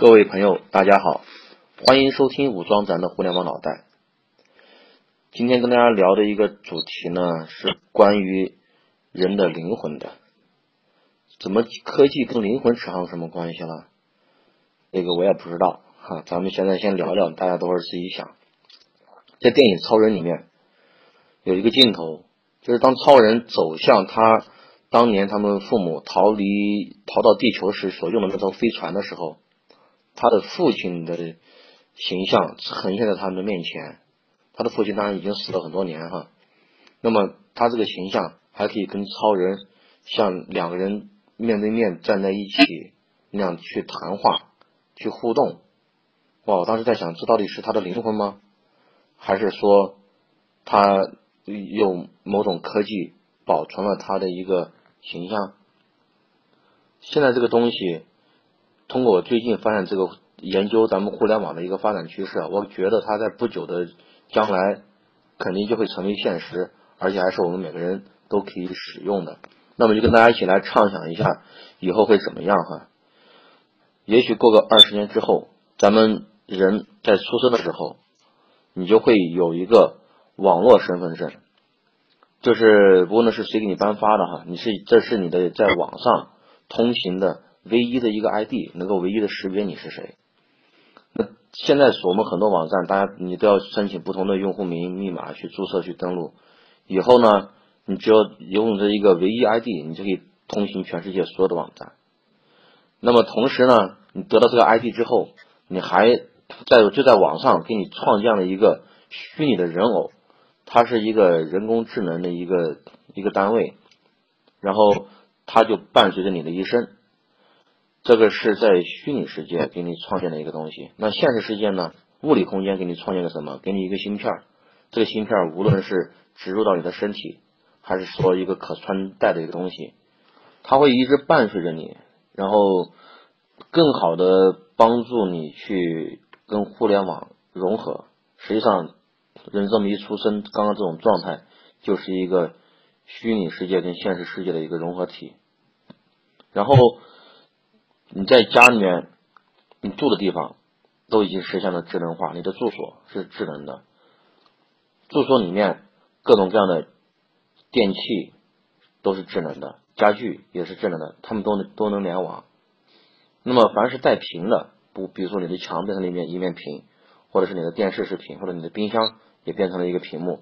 各位朋友，大家好，欢迎收听武装咱的互联网脑袋。今天跟大家聊的一个主题呢，是关于人的灵魂的。怎么科技跟灵魂扯上什么关系了？这个我也不知道哈。咱们现在先聊聊，大家都是自己想。在电影《超人》里面有一个镜头，就是当超人走向他当年他们父母逃离逃到地球时所用的那艘飞船的时候。他的父亲的形象呈现在他们的面前，他的父亲当然已经死了很多年哈。那么他这个形象还可以跟超人像两个人面对面站在一起那样去谈话、去互动。哇！我当时在想，这到底是他的灵魂吗？还是说他用某种科技保存了他的一个形象？现在这个东西。通过我最近发现这个研究咱们互联网的一个发展趋势，我觉得它在不久的将来肯定就会成为现实，而且还是我们每个人都可以使用的。那么就跟大家一起来畅想一下以后会怎么样哈？也许过个二十年之后，咱们人在出生的时候，你就会有一个网络身份证，就是无论是谁给你颁发的哈，你是这是你的在网上通行的。唯一的一个 ID 能够唯一的识别你是谁。那现在我们很多网站，大家你都要申请不同的用户名、密码去注册去登录。以后呢，你只要用这一个唯一 ID，你就可以通行全世界所有的网站。那么同时呢，你得到这个 ID 之后，你还在就在网上给你创建了一个虚拟的人偶，它是一个人工智能的一个一个单位，然后它就伴随着你的一生。这个是在虚拟世界给你创建的一个东西，那现实世界呢？物理空间给你创建个什么？给你一个芯片儿，这个芯片儿无论是植入到你的身体，还是说一个可穿戴的一个东西，它会一直伴随着你，然后更好的帮助你去跟互联网融合。实际上，人这么一出生，刚刚这种状态就是一个虚拟世界跟现实世界的一个融合体，然后。你在家里面，你住的地方都已经实现了智能化，你的住所是智能的，住所里面各种各样的电器都是智能的，家具也是智能的，它们都能都能联网。那么凡是带屏的，不，比如说你的墙变成了一面一面屏，或者是你的电视是屏，或者你的冰箱也变成了一个屏幕，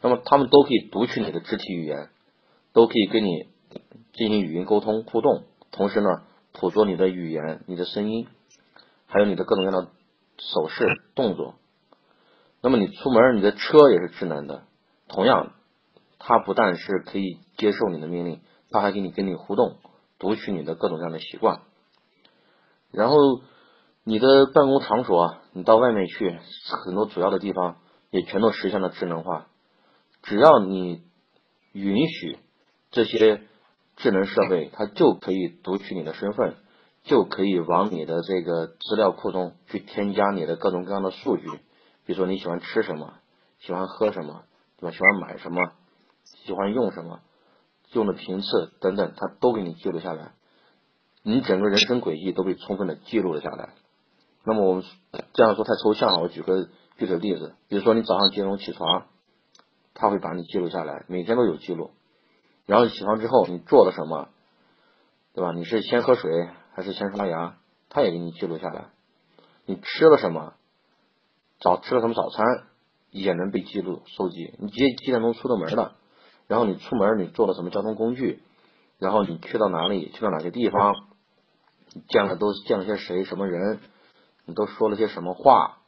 那么它们都可以读取你的肢体语言，都可以跟你进行语音沟通互动，同时呢。捕捉你的语言、你的声音，还有你的各种各样的手势动作。那么你出门，你的车也是智能的，同样，它不但是可以接受你的命令，它还给你跟你互动，读取你的各种各样的习惯。然后你的办公场所，你到外面去，很多主要的地方也全都实现了智能化。只要你允许这些。智能设备，它就可以读取你的身份，就可以往你的这个资料库中去添加你的各种各样的数据，比如说你喜欢吃什么，喜欢喝什么，对吧？喜欢买什么，喜欢用什么，用的频次等等，它都给你记录下来，你整个人生轨迹都被充分的记录了下来。那么我们这样说太抽象了，我举个具体的例子，比如说你早上几点钟起床，它会把你记录下来，每天都有记录。然后起床之后你做了什么，对吧？你是先喝水还是先刷牙？他也给你记录下来。你吃了什么？早吃了什么早餐？也能被记录收集。你几几点钟出的门的？然后你出门你坐了什么交通工具？然后你去到哪里？去到哪些地方？你见了都见了些谁？什么人？你都说了些什么话？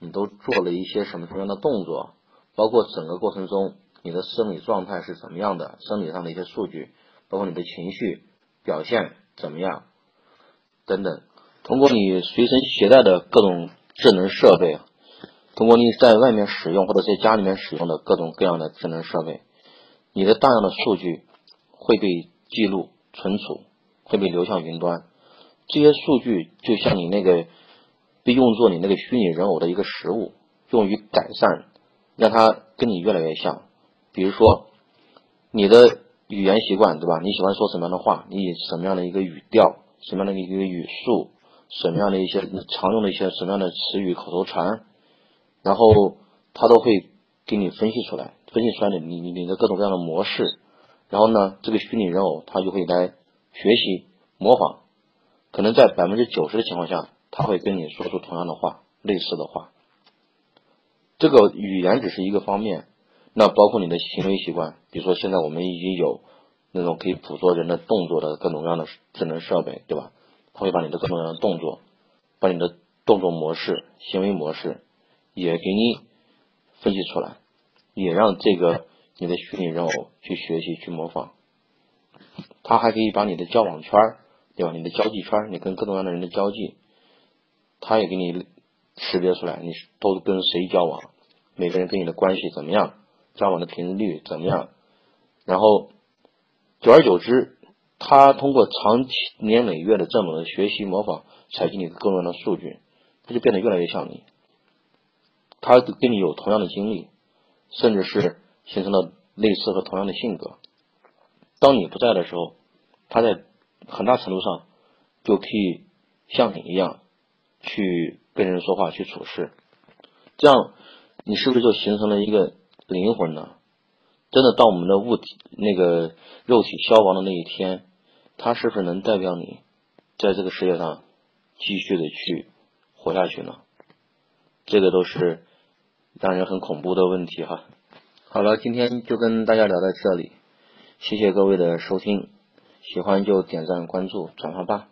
你都做了一些什么什么样的动作？包括整个过程中。你的生理状态是怎么样的？生理上的一些数据，包括你的情绪表现怎么样等等。通过你随身携带的各种智能设备，通过你在外面使用或者在家里面使用的各种各样的智能设备，你的大量的数据会被记录、存储，会被流向云端。这些数据就像你那个被用作你那个虚拟人偶的一个实物，用于改善，让它跟你越来越像。比如说，你的语言习惯，对吧？你喜欢说什么样的话？你以什么样的一个语调、什么样的一个语速、什么样的一些常用的一些什么样的词语、口头禅，然后他都会给你分析出来，分析出来你你你的各种各样的模式，然后呢，这个虚拟人偶他就会来学习模仿，可能在百分之九十的情况下，他会跟你说出同样的话、类似的话。这个语言只是一个方面，那包括你的行为习惯，比如说现在我们已经有那种可以捕捉人的动作的各种各样的智能设备，对吧？它会把你的各种各样的动作，把你的动作模式、行为模式也给你分析出来，也让这个你的虚拟人偶去学习、去模仿。他还可以把你的交往圈，对吧？你的交际圈，你跟各种各样的人的交际，他也给你识别出来，你都跟谁交往，每个人跟你的关系怎么样，交往的频率怎么样，然后久而久之。他通过长年累月的这么学习模仿，采集你各种各样的数据，他就变得越来越像你。他跟你有同样的经历，甚至是形成了类似和同样的性格。当你不在的时候，他在很大程度上就可以像你一样去跟人说话、去处事。这样，你是不是就形成了一个灵魂呢？真的，当我们的物体那个肉体消亡的那一天。它是不是能代表你在这个世界上继续的去活下去呢？这个都是让人很恐怖的问题哈。好了，今天就跟大家聊到这里，谢谢各位的收听，喜欢就点赞、关注、转发吧。